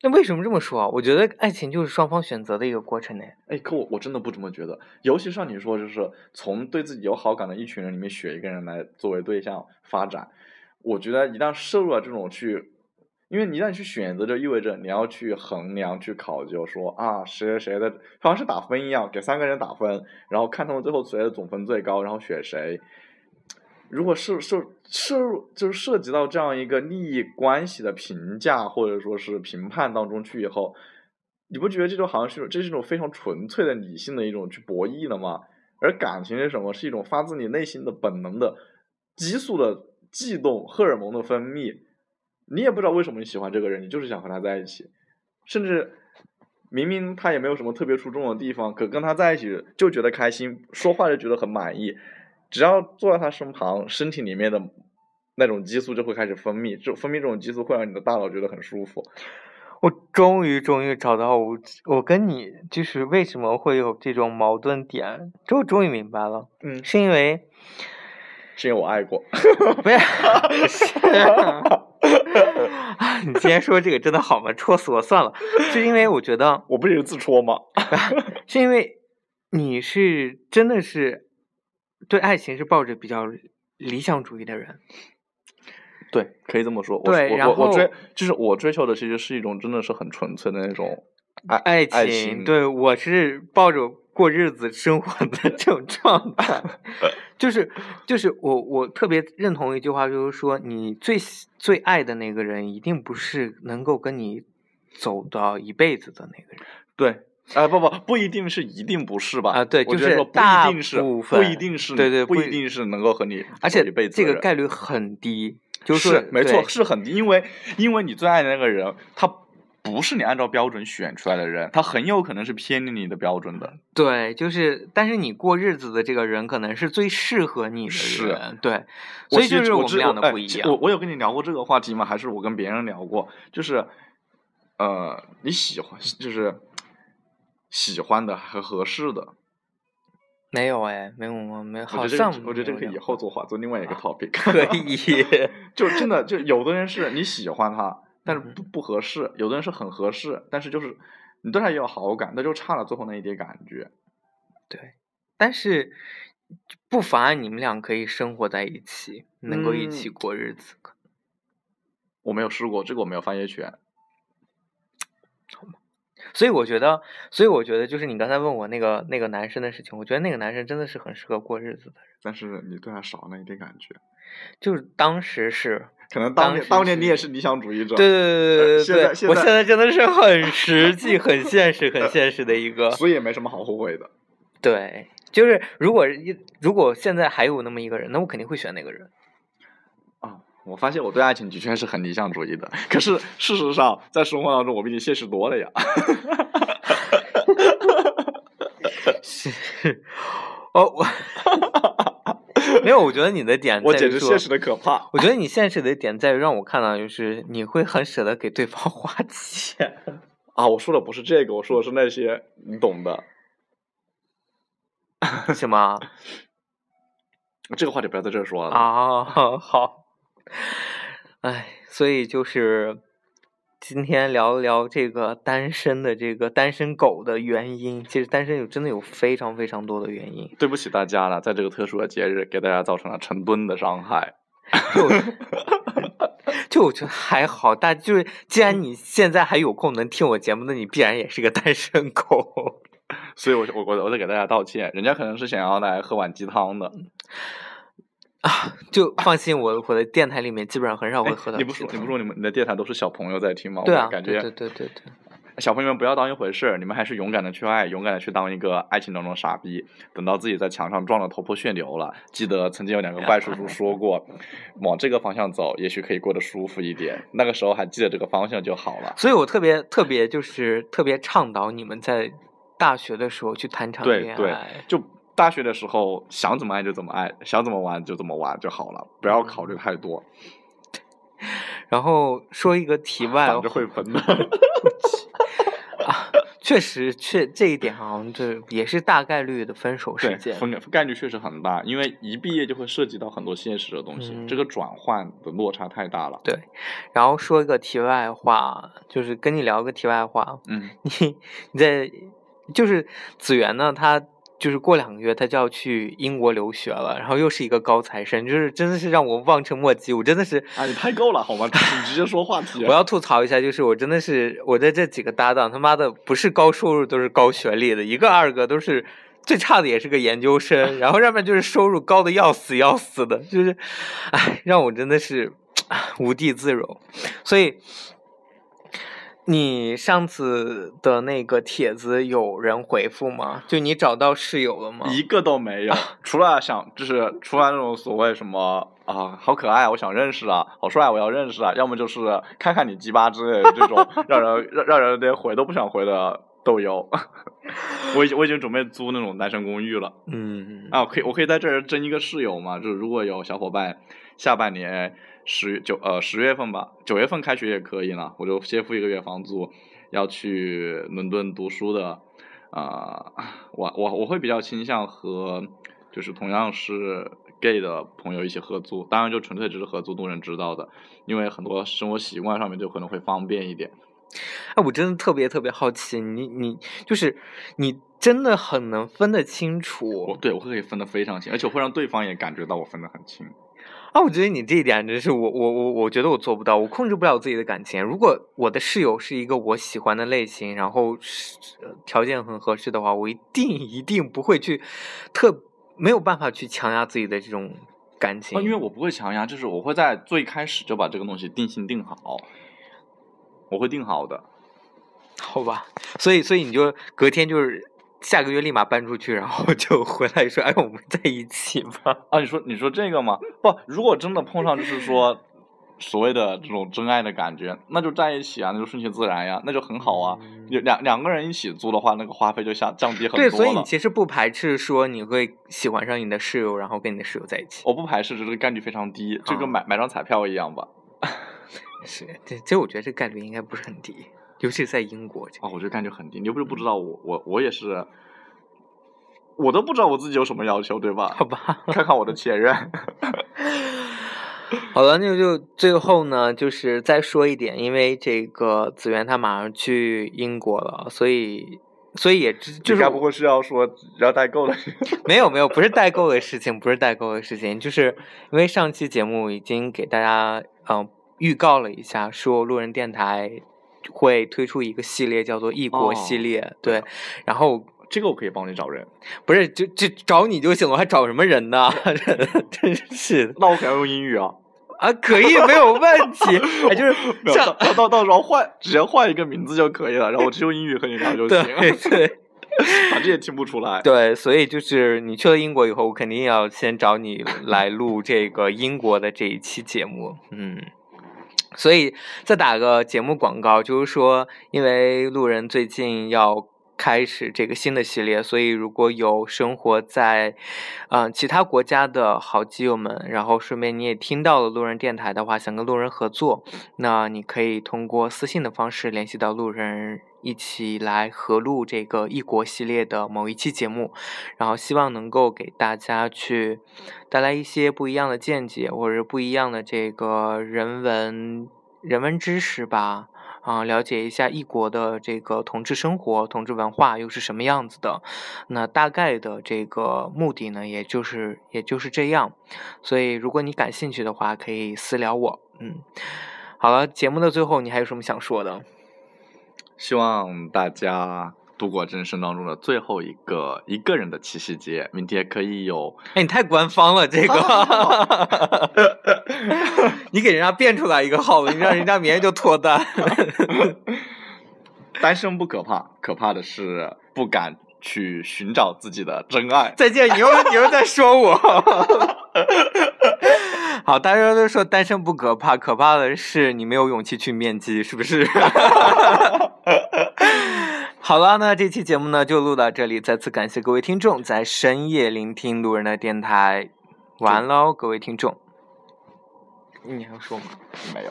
那为什么这么说啊？我觉得爱情就是双方选择的一个过程呢。哎，可我我真的不这么觉得。尤其像你说，就是从对自己有好感的一群人里面选一个人来作为对象发展，我觉得一旦摄入了这种去，因为你一旦去选择，就意味着你要去衡量、去考究，说啊谁谁谁的，好像是打分一样，给三个人打分，然后看他们最后谁的总分最高，然后选谁。如果涉涉涉入就是涉及到这样一个利益关系的评价或者说是评判当中去以后，你不觉得这种好像是这是一种非常纯粹的理性的一种去博弈的吗？而感情是什么？是一种发自你内心的本能的激素的悸动、荷尔蒙的分泌。你也不知道为什么你喜欢这个人，你就是想和他在一起，甚至明明他也没有什么特别出众的地方，可跟他在一起就觉得开心，说话就觉得很满意。只要坐在他身旁，身体里面的那种激素就会开始分泌，就分泌这种激素会让你的大脑觉得很舒服。我终于终于找到我，我跟你就是为什么会有这种矛盾点，这我终于明白了。嗯，是因为是因为我爱过。不是 你今天说这个真的好吗？戳死我算了。是因为我觉得 我不是自戳吗？是因为你是真的是。对爱情是抱着比较理想主义的人，对，可以这么说。对，然后我追就是我追求的其实是一种真的是很纯粹的那种爱爱情。对，我是抱着过日子生活的这种状态，就是就是我我特别认同一句话，就是说你最最爱的那个人，一定不是能够跟你走到一辈子的那个人。对。啊不不不一定是一定不是吧？啊对，就是大部分不一定是对对不一定是能够和你而且一辈子这个概率很低，就是没错是很低，因为因为你最爱的那个人他不是你按照标准选出来的人，他很有可能是偏离你的标准的。对，就是但是你过日子的这个人可能是最适合你的人，对，所以就是我们俩的不一样。我我有跟你聊过这个话题吗？还是我跟别人聊过？就是呃你喜欢就是。喜欢的和合适的，没有哎，没有吗？没有。好像我觉得这个可以以后做话，做另外一个 topic。可以。就真的就有的人是你喜欢他，但是不不合适；有的人是很合适，但是就是你对他也有好感，那就差了最后那一点感觉。对，但是不妨碍你们俩可以生活在一起，能够一起过日子。我没有试过，这个我没有发言权。所以我觉得，所以我觉得，就是你刚才问我那个那个男生的事情，我觉得那个男生真的是很适合过日子的人。但是你对他少了一点感觉。就是当时是，可能当年当年你也是理想主义者。对对对对对对对，我现在真的是很实际、很现实、很现实的一个，所以也没什么好后悔的。对，就是如果如果现在还有那么一个人，那我肯定会选那个人。啊，我发现我对爱情的确是很理想主义的，可是事实上在生活当中我比你现实多了呀。是，哦我。没有，我觉得你的点，我简直现实的可怕。我觉得你现实的点在于让我看到，就是你会很舍得给对方 花钱啊！我说的不是这个，我说的是那些你懂的。行吗？这个话题不要在这儿说了啊！好，哎，所以就是。今天聊一聊这个单身的这个单身狗的原因。其实单身有真的有非常非常多的原因。对不起大家了，在这个特殊的节日给大家造成了成吨的伤害。就 就我觉得还好，但就是既然你现在还有空能听我节目，那你必然也是个单身狗。所以我我我我得给大家道歉，人家可能是想要来喝碗鸡汤的。啊，就放心，我我的电台里面基本上很少会喝到。你不说，你不说，你们你的电台都是小朋友在听吗？对啊，感觉对对对对。小朋友们不要当一回事，你们还是勇敢的去爱，勇敢的去当一个爱情当中傻逼。等到自己在墙上撞得头破血流了，记得曾经有两个怪叔叔说过，往这个方向走，也许可以过得舒服一点。那个时候还记得这个方向就好了。所以我特别特别就是特别倡导你们在大学的时候去谈场恋爱，对就。大学的时候想怎么爱就怎么爱，想怎么玩就怎么玩就好了，不要考虑太多。然后说一个题外，反正会分的。啊，确实，确这一点好像这也是大概率的分手事件。分概率确实很大，因为一毕业就会涉及到很多现实的东西，这个转换的落差太大了。对，然后说一个题外话，就是跟你聊个题外话。嗯，你你在就是子源呢，他。就是过两个月他就要去英国留学了，然后又是一个高材生，就是真的是让我望尘莫及。我真的是，啊，你太够了，好吗？你直接说话题。我要吐槽一下，就是我真的是我的这几个搭档，他妈的不是高收入都是高学历的，一个二个都是最差的也是个研究生，然后要不然就是收入高的要死要死的，就是，哎，让我真的是无地自容，所以。你上次的那个帖子有人回复吗？就你找到室友了吗？一个都没有，除了想就是除了那种所谓什么啊，好可爱，我想认识啊，好帅，我要认识啊，要么就是看看你鸡巴之类的这种 让人让让人连回都不想回的豆油。我已经我已经准备租那种单身公寓了。嗯啊，我可以我可以在这儿争一个室友嘛？就是如果有小伙伴下半年。十九呃十月份吧，九月份开学也可以了，我就先付一个月房租，要去伦敦读书的，啊，我我我会比较倾向和就是同样是 gay 的朋友一起合租，当然就纯粹只是合租，多人知道的，因为很多生活习惯上面就可能会方便一点。哎，我真的特别特别好奇，你你就是你真的很能分得清楚，我对我可以分得非常清，而且会让对方也感觉到我分得很清。啊，我觉得你这一点真是我我我我觉得我做不到，我控制不了自己的感情。如果我的室友是一个我喜欢的类型，然后条件很合适的话，我一定一定不会去特没有办法去强压自己的这种感情。因为我不会强压，就是我会在最开始就把这个东西定性定好，我会定好的，好吧？所以所以你就隔天就是。下个月立马搬出去，然后就回来说：“哎，我们在一起吧。”啊，你说你说这个吗？不，如果真的碰上就是说所谓的这种真爱的感觉，那就在一起啊，那就顺其自然呀，那就很好啊。两两个人一起租的话，那个花费就下降低很多对，所以你其实不排斥说你会喜欢上你的室友，然后跟你的室友在一起。我不排斥，只是概率非常低，就跟买买张彩票一样吧。是，这其实我觉得这概率应该不是很低。尤其在英国，啊，我觉得感觉很低。你又不是不知道我，我我也是，我都不知道我自己有什么要求，对吧？好吧，看看我的 前任。好了，那就最后呢，就是再说一点，因为这个子源他马上去英国了，所以所以也就是该不会是要说要代购的？没有没有，不是代购的事情，不是代购的事情，就是因为上期节目已经给大家嗯预告了一下，说路人电台。会推出一个系列，叫做异国系列，对。然后这个我可以帮你找人，不是就就找你就行了，还找什么人呢？真是。那我可要用英语啊。啊，可以，没有问题。哎，就是到到到时候换，只要换一个名字就可以了，然后我只用英语和你聊就行。对对。反正也听不出来。对，所以就是你去了英国以后，我肯定要先找你来录这个英国的这一期节目。嗯，所以再打个节目广告，就是说，因为路人最近要。开始这个新的系列，所以如果有生活在，嗯其他国家的好基友们，然后顺便你也听到了路人电台的话，想跟路人合作，那你可以通过私信的方式联系到路人，一起来合录这个异国系列的某一期节目，然后希望能够给大家去带来一些不一样的见解，或者不一样的这个人文人文知识吧。啊，了解一下异国的这个同志生活、同志文化又是什么样子的？那大概的这个目的呢，也就是也就是这样。所以，如果你感兴趣的话，可以私聊我。嗯，好了，节目的最后，你还有什么想说的？希望大家。度过人生当中的最后一个一个人的七夕节，明天可以有。哎，你太官方了，这个，你给人家变出来一个号子，你让人家明天就脱单。单身不可怕，可怕的是不敢去寻找自己的真爱。再见，你又你又在说我。好，大家都说单身不可怕，可怕的是你没有勇气去面基，是不是？好了，那这期节目呢就录到这里。再次感谢各位听众在深夜聆听路人的电台。完喽，各位听众。你还要说吗？没有。